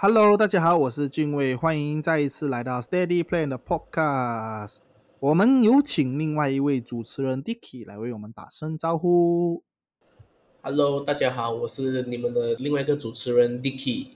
Hello，大家好，我是俊伟，欢迎再一次来到 Steady Plan 的 Podcast。我们有请另外一位主持人 Dicky 来为我们打声招呼。Hello，大家好，我是你们的另外一个主持人 Dicky。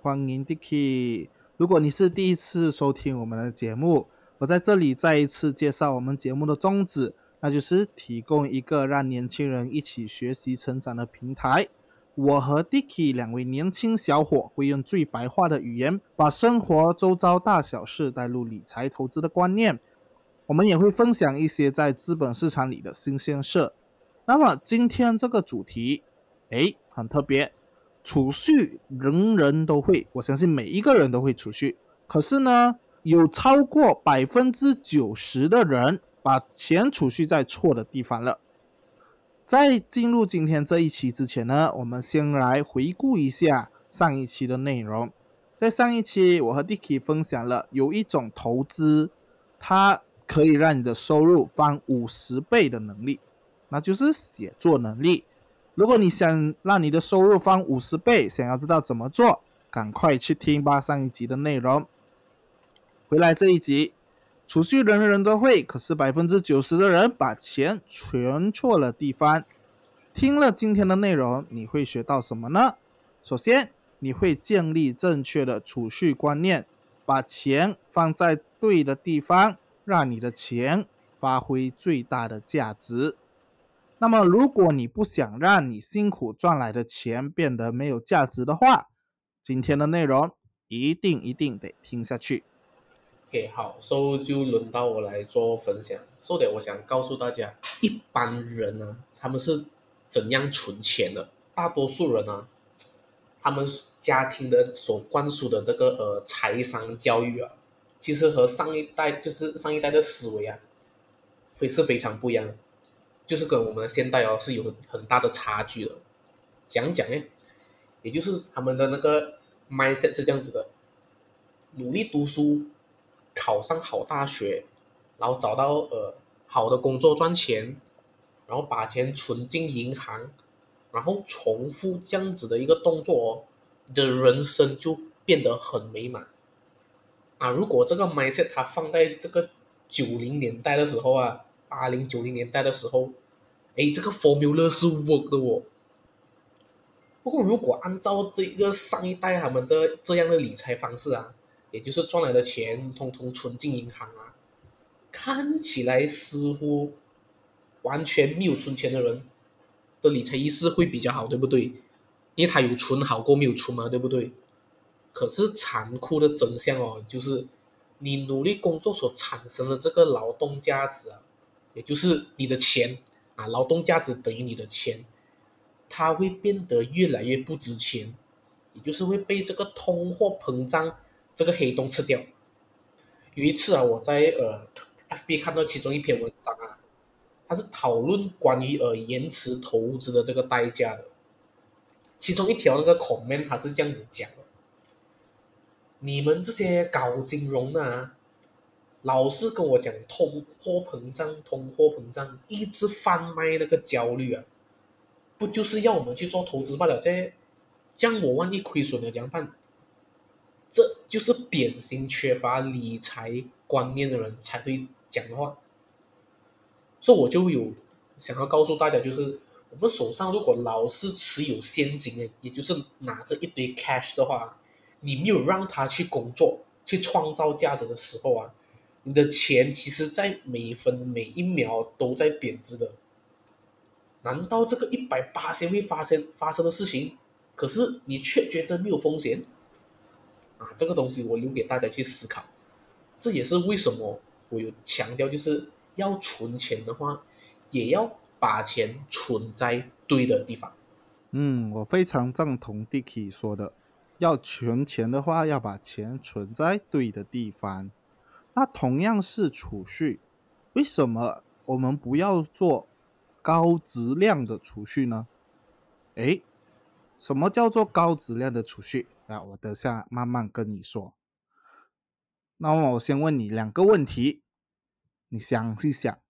欢迎 Dicky。如果你是第一次收听我们的节目，我在这里再一次介绍我们节目的宗旨，那就是提供一个让年轻人一起学习成长的平台。我和 Dicky 两位年轻小伙会用最白话的语言，把生活周遭大小事带入理财投资的观念。我们也会分享一些在资本市场里的新鲜事。那么今天这个主题，诶，很特别。储蓄人人都会，我相信每一个人都会储蓄。可是呢，有超过百分之九十的人把钱储蓄在错的地方了。在进入今天这一期之前呢，我们先来回顾一下上一期的内容。在上一期，我和 Dicky 分享了有一种投资，它可以让你的收入翻五十倍的能力，那就是写作能力。如果你想让你的收入翻五十倍，想要知道怎么做，赶快去听吧上一集的内容。回来这一集，储蓄人人都会，可是百分之九十的人把钱存错了地方。听了今天的内容，你会学到什么呢？首先，你会建立正确的储蓄观念，把钱放在对的地方，让你的钱发挥最大的价值。那么，如果你不想让你辛苦赚来的钱变得没有价值的话，今天的内容一定一定得听下去。OK，好，so 就轮到我来做分享。so，我想告诉大家，一般人呢、他们是怎样存钱的？大多数人啊，他们家庭的所灌输的这个呃财商教育啊，其实和上一代就是上一代的思维啊，非是非常不一样的。就是跟我们的现代哦是有很很大的差距的。讲讲呢，也就是他们的那个 mindset 是这样子的：努力读书，考上好大学，然后找到呃好的工作赚钱，然后把钱存进银行，然后重复这样子的一个动作哦，的人生就变得很美满。啊，如果这个 mindset 它放在这个九零年代的时候啊，八零九零年代的时候，哎，这个 formula 是 work 的哦。不过，如果按照这个上一代他们这这样的理财方式啊，也就是赚来的钱通通存进银行啊，看起来似乎完全没有存钱的人的理财意识会比较好，对不对？因为他有存好过没有存嘛，对不对？可是残酷的真相哦，就是你努力工作所产生的这个劳动价值啊，也就是你的钱啊，劳动价值等于你的钱，它会变得越来越不值钱，也就是会被这个通货膨胀这个黑洞吃掉。有一次啊，我在呃 FB 看到其中一篇文章啊，它是讨论关于呃延迟投资的这个代价的，其中一条那个 comment 它是这样子讲的。你们这些搞金融的、啊，老是跟我讲通货膨胀，通货膨胀，一直贩卖那个焦虑啊，不就是要我们去做投资罢了？这这样我万一亏损了怎么办？这就是典型缺乏理财观念的人才会讲的话。所以我就有想要告诉大家，就是我们手上如果老是持有现金，也就是拿着一堆 cash 的话。你没有让他去工作、去创造价值的时候啊，你的钱其实在每一分每一秒都在贬值的。难道这个一百八千会发生发生的事情，可是你却觉得没有风险？啊，这个东西我留给大家去思考。这也是为什么我有强调，就是要存钱的话，也要把钱存在对的地方。嗯，我非常赞同 Dicky 说的。要存钱的话，要把钱存在对的地方。那同样是储蓄，为什么我们不要做高质量的储蓄呢？诶，什么叫做高质量的储蓄？我等下慢慢跟你说。那么我先问你两个问题，你想一想，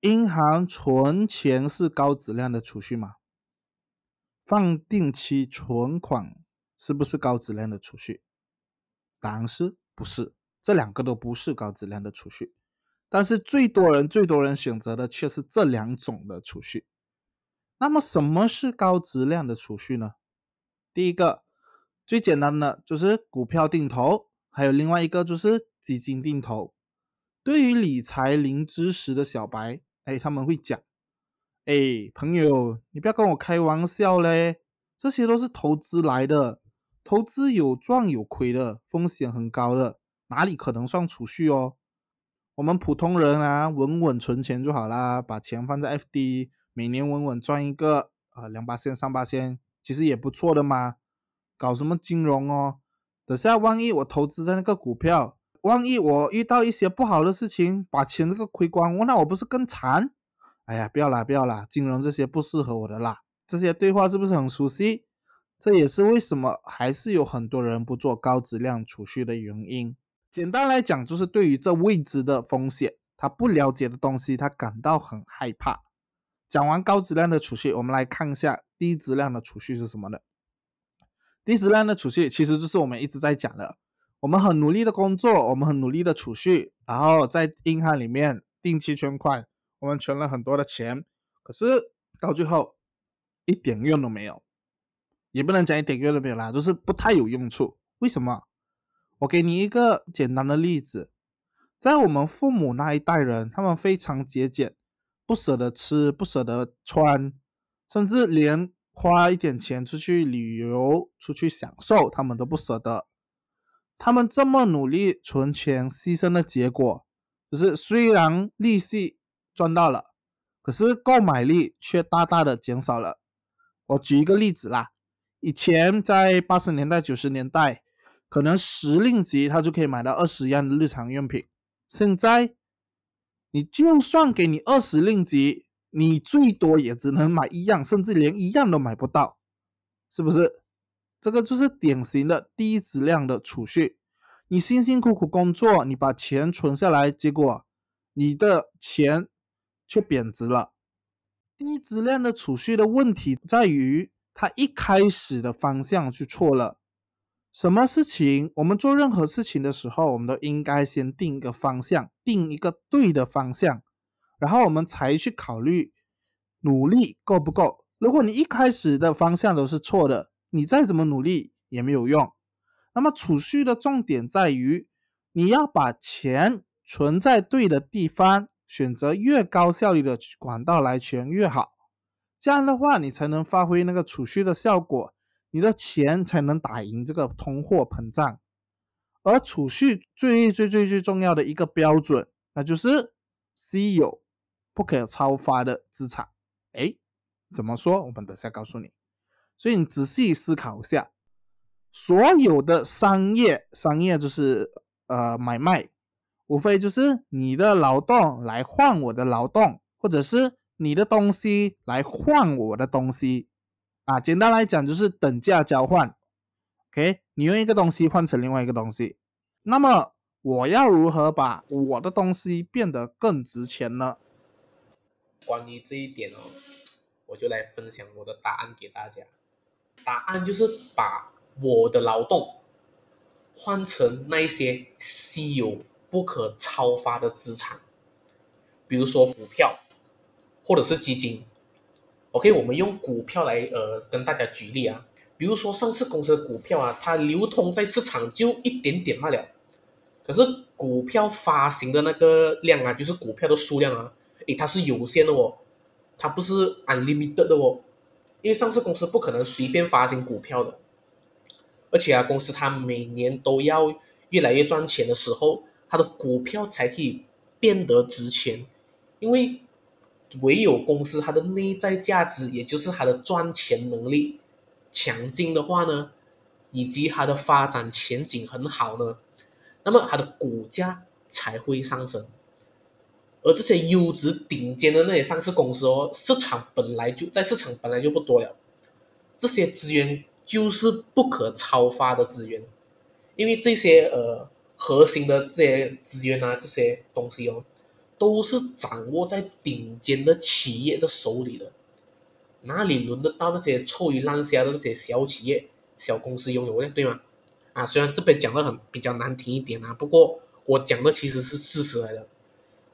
银行存钱是高质量的储蓄吗？放定期存款是不是高质量的储蓄？答案是不是？这两个都不是高质量的储蓄，但是最多人最多人选择的却是这两种的储蓄。那么什么是高质量的储蓄呢？第一个最简单的就是股票定投，还有另外一个就是基金定投。对于理财零知识的小白，哎，他们会讲，哎，朋友，你不要跟我开玩笑嘞，这些都是投资来的，投资有赚有亏的，风险很高的，哪里可能算储蓄哦？我们普通人啊，稳稳存钱就好啦，把钱放在 FD，每年稳稳赚一个啊两八千、三八千，其实也不错的嘛。搞什么金融哦？等下万一我投资在那个股票。万一我遇到一些不好的事情，把钱这个亏光，那我不是更惨？哎呀，不要啦，不要啦，金融这些不适合我的啦。这些对话是不是很熟悉？这也是为什么还是有很多人不做高质量储蓄的原因。简单来讲，就是对于这未知的风险，他不了解的东西，他感到很害怕。讲完高质量的储蓄，我们来看一下低质量的储蓄是什么呢？低质量的储蓄其实就是我们一直在讲的。我们很努力的工作，我们很努力的储蓄，然后在银行里面定期存款，我们存了很多的钱，可是到最后一点用都没有，也不能讲一点用都没有啦，就是不太有用处。为什么？我给你一个简单的例子，在我们父母那一代人，他们非常节俭，不舍得吃，不舍得穿，甚至连花一点钱出去旅游、出去享受，他们都不舍得。他们这么努力存钱，牺牲的结果就是，虽然利息赚到了，可是购买力却大大的减少了。我举一个例子啦，以前在八十年代、九十年代，可能十令吉他就可以买到二十样的日常用品，现在你就算给你二十令吉，你最多也只能买一样，甚至连一样都买不到，是不是？这个就是典型的低质量的储蓄。你辛辛苦苦工作，你把钱存下来，结果你的钱却贬值了。低质量的储蓄的问题在于，它一开始的方向就错了。什么事情，我们做任何事情的时候，我们都应该先定一个方向，定一个对的方向，然后我们才去考虑努力够不够。如果你一开始的方向都是错的，你再怎么努力也没有用。那么储蓄的重点在于，你要把钱存在对的地方，选择越高效率的管道来存越好。这样的话，你才能发挥那个储蓄的效果，你的钱才能打赢这个通货膨胀。而储蓄最最最最重要的一个标准，那就是稀有、不可超发的资产。哎，怎么说？我们等下告诉你。所以你仔细思考一下，所有的商业，商业就是呃买卖，无非就是你的劳动来换我的劳动，或者是你的东西来换我的东西，啊，简单来讲就是等价交换。OK，你用一个东西换成另外一个东西，那么我要如何把我的东西变得更值钱呢？关于这一点哦，我就来分享我的答案给大家。答案就是把我的劳动换成那一些稀有不可超发的资产，比如说股票或者是基金。OK，我们用股票来呃跟大家举例啊，比如说上市公司的股票啊，它流通在市场就一点点罢了，可是股票发行的那个量啊，就是股票的数量啊，诶，它是有限的哦，它不是 unlimited 的哦。因为上市公司不可能随便发行股票的，而且啊，公司它每年都要越来越赚钱的时候，它的股票才可以变得值钱。因为唯有公司它的内在价值，也就是它的赚钱能力强劲的话呢，以及它的发展前景很好呢，那么它的股价才会上升。而这些优质顶尖的那些上市公司哦，市场本来就在市场本来就不多了，这些资源就是不可超发的资源，因为这些呃核心的这些资源啊，这些东西哦，都是掌握在顶尖的企业的手里的，哪里轮得到那些臭鱼烂虾的这些小企业小公司拥有呢，对吗？啊，虽然这边讲的很比较难听一点啊，不过我讲的其实是事实来的。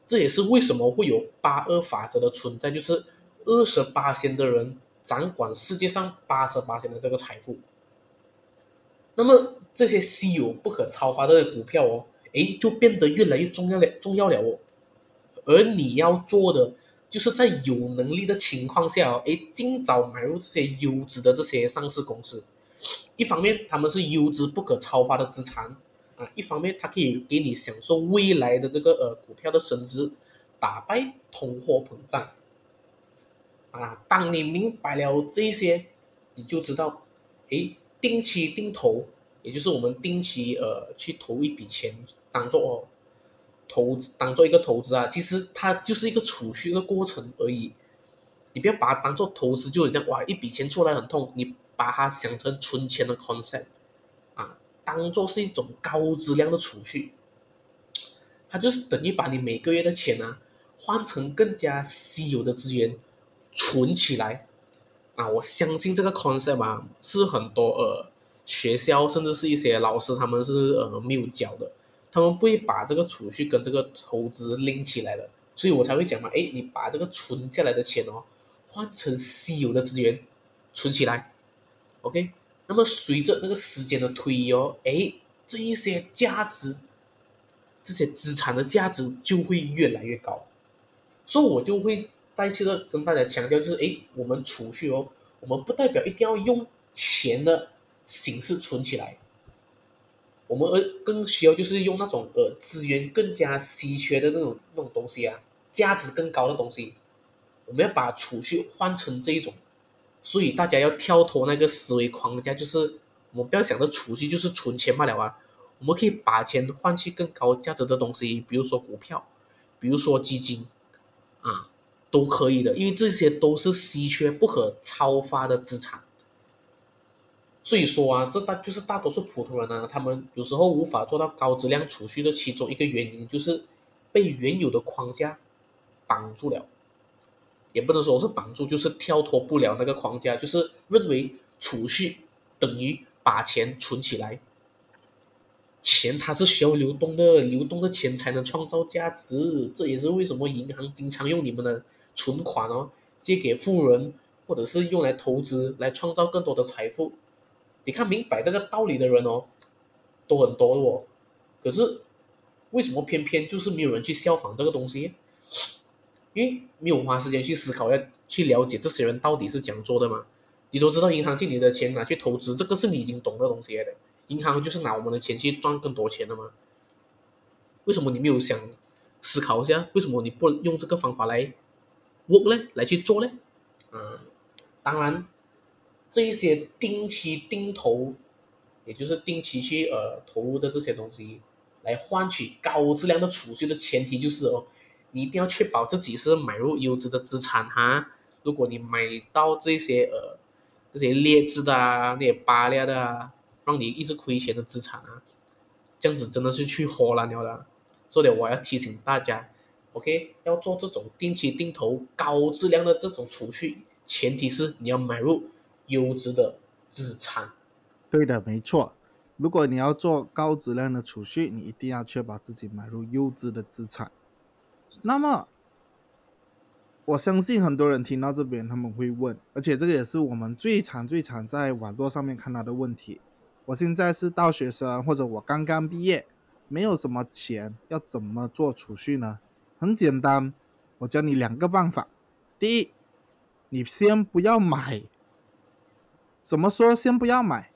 这也是为什么会有八二法则的存在，就是二十八仙的人掌管世界上八十八仙的这个财富。那么这些稀有不可超发的股票哦，诶，就变得越来越重要了，重要了哦。而你要做的，就是在有能力的情况下哦，诶，尽早买入这些优质的这些上市公司。一方面，他们是优质不可超发的资产啊；一方面，它可以给你享受未来的这个呃股票的升值，打败通货膨胀啊。当你明白了这些，你就知道，诶，定期定投，也就是我们定期呃去投一笔钱，当做哦投资，当做一个投资啊，其实它就是一个储蓄的过程而已。你不要把它当做投资，就是这样哇，一笔钱出来很痛，你。把它想成存钱的 concept，当做是一种高质量的储蓄，它就是等于把你每个月的钱呢换成更加稀有的资源存起来，啊，我相信这个 concept 啊是很多呃学校甚至是一些老师他们是呃没有教的，他们不会把这个储蓄跟这个投资拎起来的，所以我才会讲嘛，哎，你把这个存下来的钱哦换成稀有的资源存起来。OK，那么随着那个时间的推移哦，哎，这一些价值，这些资产的价值就会越来越高，所以我就会再次的跟大家强调，就是哎，我们储蓄哦，我们不代表一定要用钱的形式存起来，我们而更需要就是用那种呃资源更加稀缺的那种那种东西啊，价值更高的东西，我们要把储蓄换成这一种。所以大家要跳脱那个思维框架，就是我们不要想着储蓄就是存钱罢了啊，我们可以把钱换去更高价值的东西，比如说股票，比如说基金，啊，都可以的，因为这些都是稀缺不可超发的资产。所以说啊，这大就是大多数普通人呢，他们有时候无法做到高质量储蓄的其中一个原因，就是被原有的框架绑住了。也不能说是绑住，就是跳脱不了那个框架，就是认为储蓄等于把钱存起来，钱它是需要流动的，流动的钱才能创造价值，这也是为什么银行经常用你们的存款哦借给富人，或者是用来投资来创造更多的财富。你看明白这个道理的人哦，都很多哦，可是为什么偏偏就是没有人去效仿这个东西？因为没有花时间去思考，要去了解这些人到底是怎样做的嘛？你都知道，银行借你的钱拿去投资，这个是你已经懂的东西来的。银行就是拿我们的钱去赚更多钱的嘛？为什么你没有想思考一下？为什么你不用这个方法来 work 呢？来去做呢？啊，当然，这一些定期定投，也就是定期去呃投入的这些东西，来换取高质量的储蓄的前提就是哦。你一定要确保自己是买入优质的资产哈。如果你买到这些呃这些劣质的啊，那些扒裂的啊，让你一直亏钱的资产啊，这样子真的是去豁烂了的。所以我要提醒大家，OK，要做这种定期定投、高质量的这种储蓄，前提是你要买入优质的资产。对的，没错。如果你要做高质量的储蓄，你一定要确保自己买入优质的资产。那么，我相信很多人听到这边，他们会问，而且这个也是我们最常、最常在网络上面看到的问题。我现在是大学生，或者我刚刚毕业，没有什么钱，要怎么做储蓄呢？很简单，我教你两个办法。第一，你先不要买。怎么说？先不要买。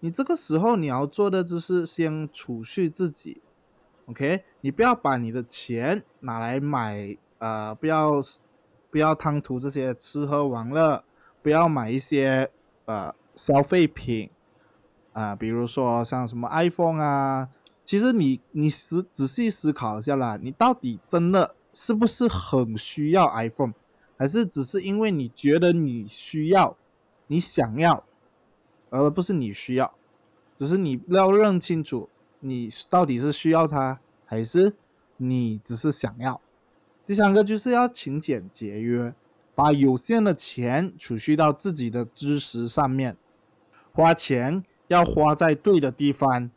你这个时候你要做的就是先储蓄自己。OK，你不要把你的钱拿来买，呃，不要不要贪图这些吃喝玩乐，不要买一些呃消费品，啊，比如说像什么 iPhone 啊，其实你你思仔细思考一下啦，你到底真的是不是很需要 iPhone，还是只是因为你觉得你需要，你想要，而不是你需要，只是你要认清楚。你到底是需要它，还是你只是想要？第三个就是要勤俭节约，把有限的钱储蓄到自己的知识上面。花钱要花在对的地方。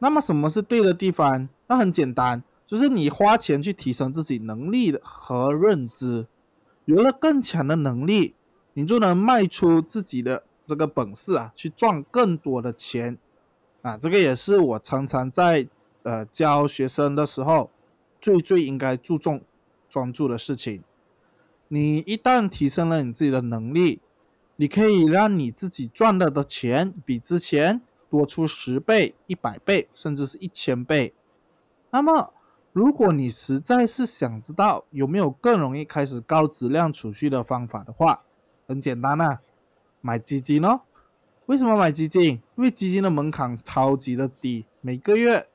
那么什么是对的地方？那很简单，就是你花钱去提升自己能力和认知，有了更强的能力，你就能卖出自己的这个本事啊，去赚更多的钱啊。这个也是我常常在呃教学生的时候最最应该注重专注的事情。你一旦提升了你自己的能力，你可以让你自己赚到的钱比之前。多出十倍、一百倍，甚至是一千倍。那么，如果你实在是想知道有没有更容易开始高质量储蓄的方法的话，很简单啊，买基金哦。为什么买基金？因为基金的门槛超级的低，每个月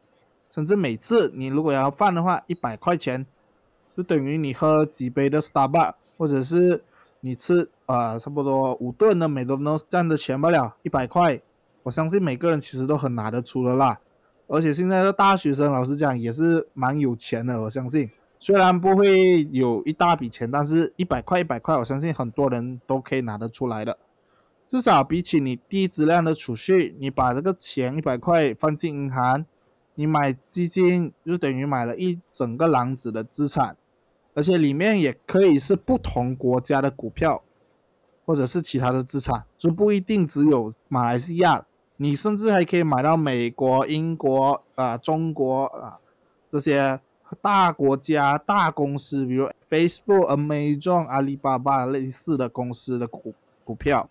甚至每次你如果要放的话，一百块钱就等于你喝几杯的 Starbucks，或者是你吃啊差不多五顿的美多诺这样的钱不了，一百块。我相信每个人其实都很拿得出的啦，而且现在的大学生，老实讲也是蛮有钱的。我相信，虽然不会有一大笔钱，但是一百块一百块，我相信很多人都可以拿得出来的。至少比起你低质量的储蓄，你把这个钱一百块放进银行，你买基金就等于买了一整个篮子的资产，而且里面也可以是不同国家的股票，或者是其他的资产，就不一定只有马来西亚。你甚至还可以买到美国、英国啊、中国啊这些大国家、大公司，比如 Facebook、Amazon、阿里巴巴类似的公司的股股票。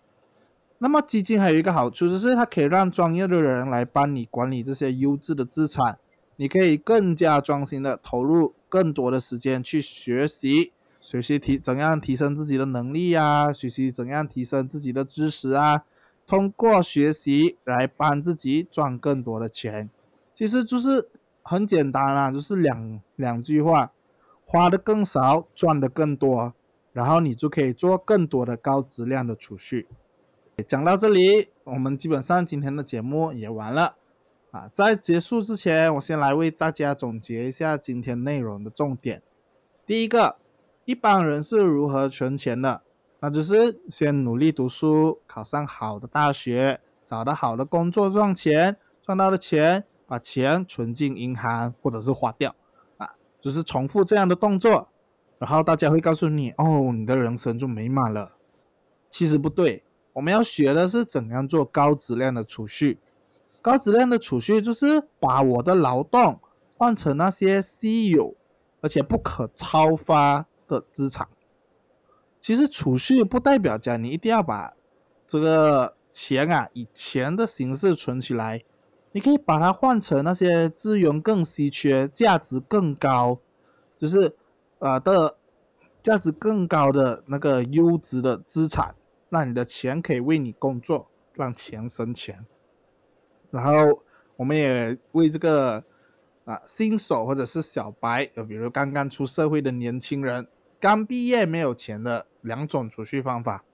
那么基金还有一个好处，就是它可以让专业的人来帮你管理这些优质的资产，你可以更加专心的投入更多的时间去学习，学习提怎样提升自己的能力呀，学习怎样提升自己的知识啊。通过学习来帮自己赚更多的钱，其实就是很简单啦，就是两两句话：花的更少，赚的更多，然后你就可以做更多的高质量的储蓄。讲到这里，我们基本上今天的节目也完了啊。在结束之前，我先来为大家总结一下今天内容的重点。第一个，一般人是如何存钱的？那就是先努力读书，考上好的大学，找到好的工作赚钱，赚到的钱把钱存进银行或者是花掉，啊，就是重复这样的动作，然后大家会告诉你，哦，你的人生就美满了。其实不对，我们要学的是怎样做高质量的储蓄。高质量的储蓄就是把我的劳动换成那些稀有而且不可超发的资产。其实储蓄不代表讲你一定要把这个钱啊以钱的形式存起来，你可以把它换成那些资源更稀缺、价值更高，就是呃的价值更高的那个优质的资产，让你的钱可以为你工作，让钱生钱。然后我们也为这个啊新手或者是小白，呃比如刚刚出社会的年轻人。刚毕业没有钱的两种储蓄方法，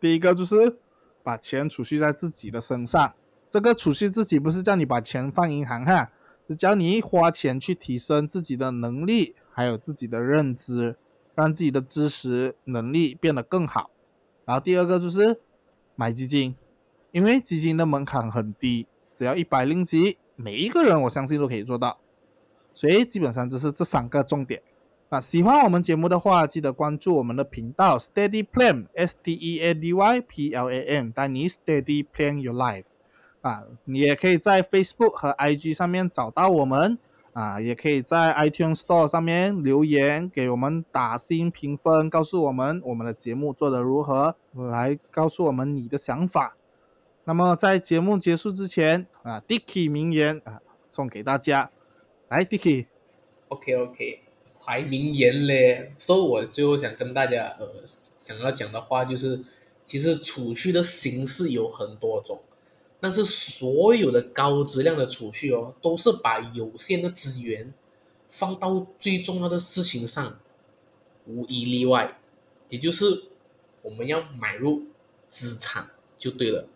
第一个就是把钱储蓄在自己的身上。这个储蓄自己不是叫你把钱放银行哈，是教你花钱去提升自己的能力，还有自己的认知，让自己的知识能力变得更好。然后第二个就是买基金，因为基金的门槛很低，只要一百令吉，每一个人我相信都可以做到。所以基本上就是这三个重点。啊，喜欢我们节目的话，记得关注我们的频道 Steady Plan S T E A D Y P L A N，带你 Steady Plan Your Life。啊，你也可以在 Facebook 和 IG 上面找到我们，啊，也可以在 iTunes Store 上面留言给我们打新评分，告诉我们我们的节目做得如何，来告诉我们你的想法。那么在节目结束之前，啊，Dicky 名言啊，送给大家，来，Dicky。OK OK。排名言嘞，所以我最后想跟大家呃想要讲的话就是，其实储蓄的形式有很多种，但是所有的高质量的储蓄哦，都是把有限的资源放到最重要的事情上，无一例外，也就是我们要买入资产就对了。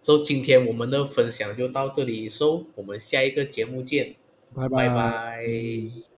所以今天我们的分享就到这里，收我们下一个节目见，拜拜拜。